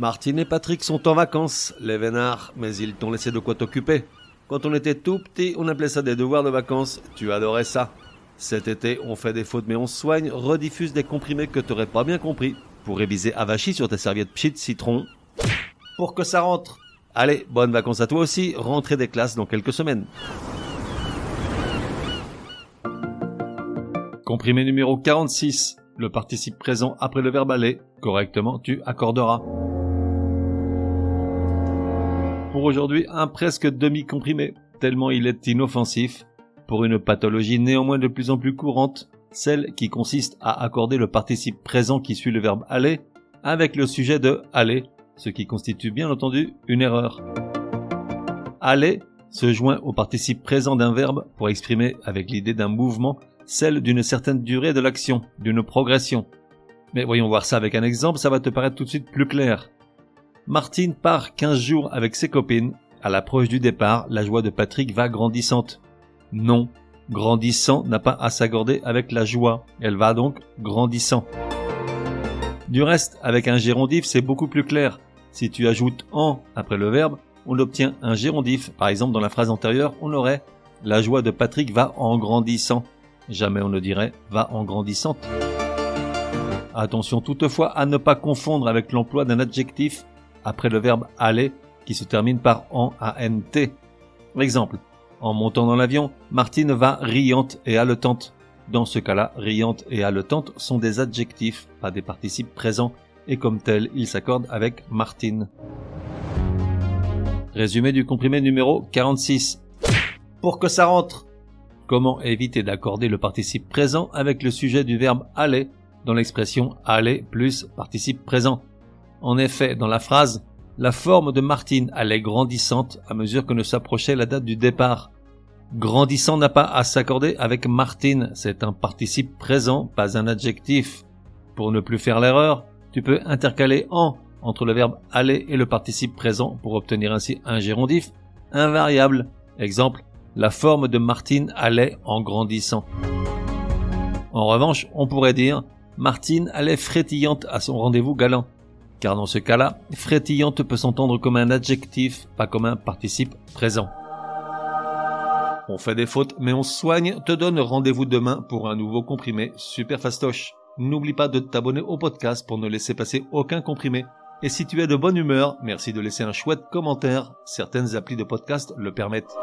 Martine et Patrick sont en vacances, les vénards, mais ils t'ont laissé de quoi t'occuper. Quand on était tout petit, on appelait ça des devoirs de vacances. Tu adorais ça. Cet été, on fait des fautes mais on soigne, rediffuse des comprimés que t'aurais pas bien compris. Pour réviser avachi sur tes serviettes pchit citron. Pour que ça rentre. Allez, bonnes vacances à toi aussi, rentrée des classes dans quelques semaines. Comprimé numéro 46. Le participe présent après le verbe aller. Correctement, tu accorderas. Pour aujourd'hui, un presque demi-comprimé, tellement il est inoffensif, pour une pathologie néanmoins de plus en plus courante, celle qui consiste à accorder le participe présent qui suit le verbe aller avec le sujet de aller, ce qui constitue bien entendu une erreur. Aller se joint au participe présent d'un verbe pour exprimer avec l'idée d'un mouvement celle d'une certaine durée de l'action, d'une progression. Mais voyons voir ça avec un exemple, ça va te paraître tout de suite plus clair. Martine part 15 jours avec ses copines. À l'approche du départ, la joie de Patrick va grandissante. Non, grandissant n'a pas à s'accorder avec la joie. Elle va donc grandissant. Du reste, avec un gérondif, c'est beaucoup plus clair. Si tu ajoutes en après le verbe, on obtient un gérondif. Par exemple, dans la phrase antérieure, on aurait la joie de Patrick va en grandissant. Jamais on ne dirait va en grandissante. Attention toutefois à ne pas confondre avec l'emploi d'un adjectif après le verbe aller qui se termine par en ant. Exemple. En montant dans l'avion, Martine va riante et haletante. Dans ce cas-là, riante et haletante sont des adjectifs, pas des participes présents, et comme tels, ils s'accordent avec Martine. Résumé du comprimé numéro 46. Pour que ça rentre. Comment éviter d'accorder le participe présent avec le sujet du verbe aller dans l'expression aller plus participe présent? En effet, dans la phrase, la forme de Martine allait grandissante à mesure que ne s'approchait la date du départ. Grandissant n'a pas à s'accorder avec Martine, c'est un participe présent, pas un adjectif. Pour ne plus faire l'erreur, tu peux intercaler en entre le verbe aller et le participe présent pour obtenir ainsi un gérondif invariable. Exemple, la forme de Martine allait en grandissant. En revanche, on pourrait dire Martine allait frétillante à son rendez-vous galant car dans ce cas-là, frétillante peut s'entendre comme un adjectif, pas comme un participe présent. On fait des fautes, mais on soigne, te donne rendez-vous demain pour un nouveau comprimé super fastoche. N'oublie pas de t'abonner au podcast pour ne laisser passer aucun comprimé. Et si tu es de bonne humeur, merci de laisser un chouette commentaire, certaines applis de podcast le permettent.